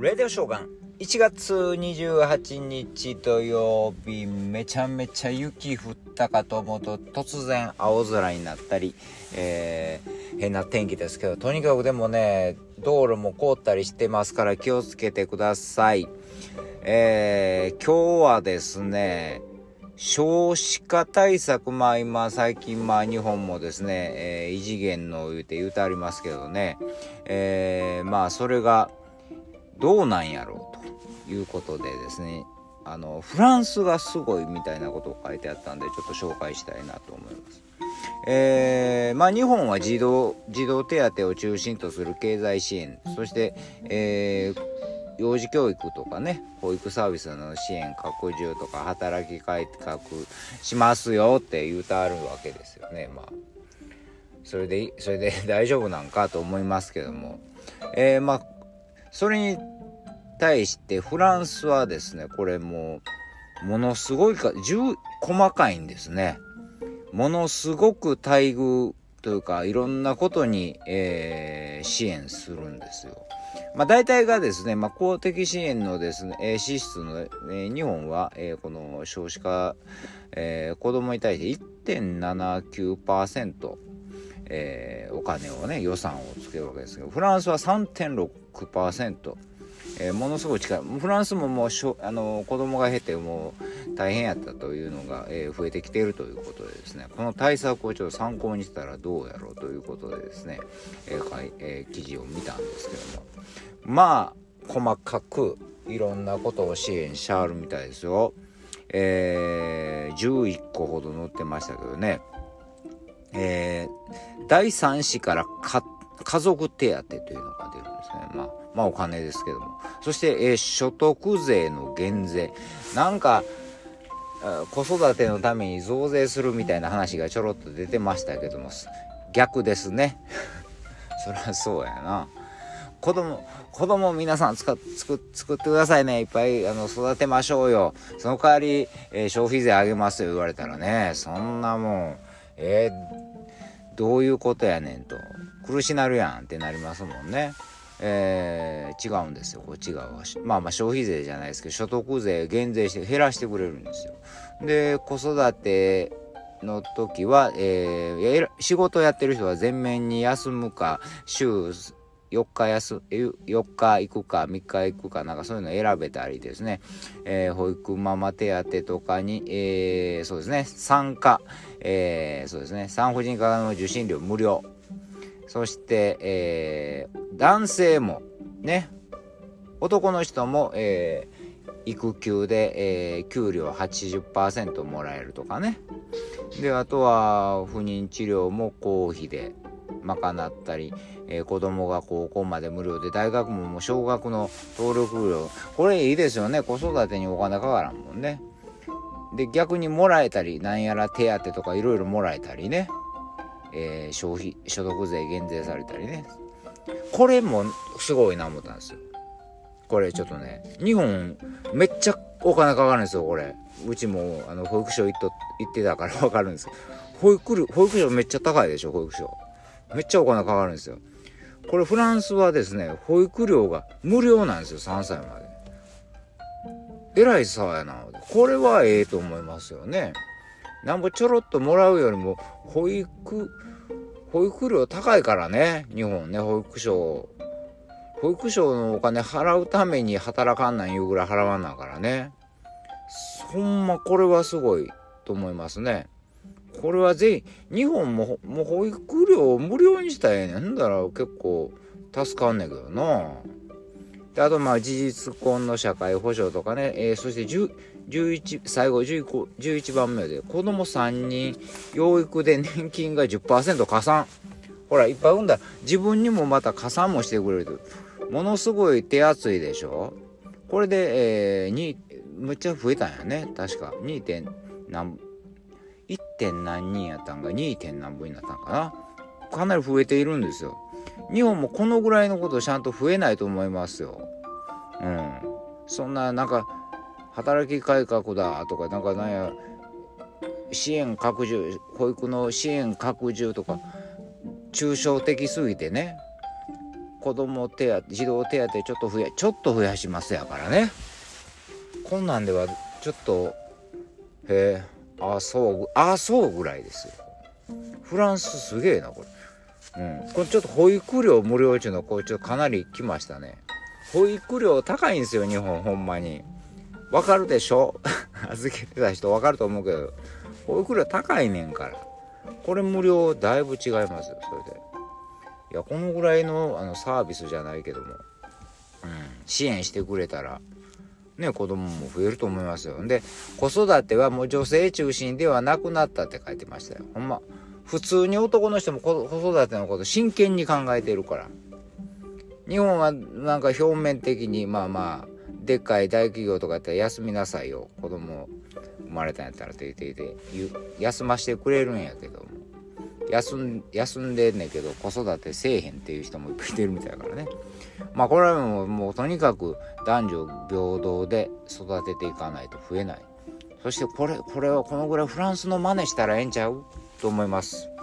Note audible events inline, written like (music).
レディオショーガン。1月28日土曜日めちゃめちゃ雪降ったかと思うと突然青空になったり、えー、変な天気ですけどとにかくでもね道路も凍ったりしてますから気をつけてください。えー、今日はですね少子化対策、まあ今最近まあ日本もですね、えー、異次元の言うて言うてありますけどね、えー、まあそれがどうなんやろうということでですね、あの、フランスがすごいみたいなことを書いてあったんで、ちょっと紹介したいなと思います。えー、まあ日本は児童、児童手当を中心とする経済支援、そして、えー、幼児教育とかね保育サービスの支援拡充とか働き改革しますよって言うたあるわけですよねまあそれでそれで大丈夫なんかと思いますけどもえー、まあそれに対してフランスはですねこれもうものすごいか10細かいんですね。ものすごく待遇というかいろんなことに、えー、支援するんですよ。まあ、大体がですね、まあ、公的支援のですね、支出の、えー、日本は、えー、この少子化、えー、子供に対して1.79%、えー、お金をね、予算をつけるわけですけど、フランスは3.6%、えー、ものすごい近い。フランスももうしょあの子供が減ってもう大変やったというのが、えー、増えてきているということでですね、この対策をちょっと参考にしたらどうやろうということでですね、えーえー、記事を見たんですけども、まあ、細かくいろんなことを支援しはるみたいですよ。えー、11個ほど載ってましたけどね、えー、第3子から家族手当というの。まあ、まあお金ですけども。そして、えー、所得税の減税。なんか、子育てのために増税するみたいな話がちょろっと出てましたけども、逆ですね。(laughs) そりゃそうやな。子供、子供皆さん作作作ってくださいね。いっぱいあの育てましょうよ。その代わり、えー、消費税上げますよ言われたらね、そんなもん、えー、どういうことやねんと。苦しなるやんってなりますもんね。えー、違うんですよ。こっち側は。まあまあ消費税じゃないですけど所得税減税して減らしてくれるんですよ。で子育ての時は、えー、仕事やってる人は全面に休むか週4日休4日行くか3日行くかなんかそういうの選べたりですね、えー、保育ママ手当とかに、えー、そうですね。産科、えー、そうですね。産婦人科の受診料無料。そして、えー、男性もね男の人も、えー、育休で、えー、給料80%もらえるとかね。であとは不妊治療も公費で賄ったり、えー、子供が高校まで無料で大学ももう小学の登録料。これいいですよね。子育てにお金かからんもんね。で逆にもらえたりなんやら手当とかいろいろもらえたりね、えー、消費所得税減税されたりねこれもすごいな思ったんですよこれちょっとね日本めっちゃお金かかるんですよこれうちもあの保育所行っと行ってたから (laughs) 分かるんです保育保育所めっちゃ高いでしょ保育所めっちゃお金かかるんですよ。これフランスはですね、保育料が無料なんですよ、3歳まで。えらいさやな。これはええと思いますよね。なんぼちょろっともらうよりも、保育、保育料高いからね、日本ね、保育所。保育所のお金払うために働かんなんいうぐらい払わんなからね。ほんまこれはすごいと思いますね。これはぜひ、日本も、もう保育料を無料にしたらええねんだら結構助かんねんけどな。あとまあ事実婚の社会保障とかね、えー、そして11、最後 11, 11番目で子供3人養育で年金が10%加算。ほら、いっぱい産んだ自分にもまた加算もしてくれると。ものすごい手厚いでしょこれで、えー、2、むっちゃ増えたんやね。確か。2. 点何 1. 点何人やったんが 2. 点何分になったんかなかなり増えているんですよ。日本もこのぐらいのことちゃんと増えないと思いますよ。うん。そんななんか働き改革だとかなんかなんや支援拡充保育の支援拡充とか抽象的すぎてね子供手当児童手当ちょっと増やちょっと増やしますやからね。こんなんではちょっとへえあそうあそうぐらいですよ。フランスすげえなこれ。うん。これちょっと保育料無料中のこれちょっとかなり来ましたね。保育料高いんですよ日本ほんまに。わかるでしょ？(laughs) 預けてた人わかると思うけど。保育料高いねんから。これ無料だいぶ違いますよそれで。いやこのぐらいのあのサービスじゃないけども、うん、支援してくれたらね子供も増えると思いますよ。で子育てはもう女性中心ではなくなったって書いてましたよ。ほんま。普通に男の人も子育てのこと真剣に考えてるから。日本はなんか表面的にまあまあでっかい大企業とかやったら休みなさいよ。子供生まれたんやったらって言って休ましてくれるんやけども。休ん休んでんねんけど子育てせえへんっていう人もいっぱいいてるみたいだからね。まあこれはもうもうとにかく男女平等で育てていかないと増えない。そしてこれこれはこのぐらいフランスの真似したらええんちゃう？と思います。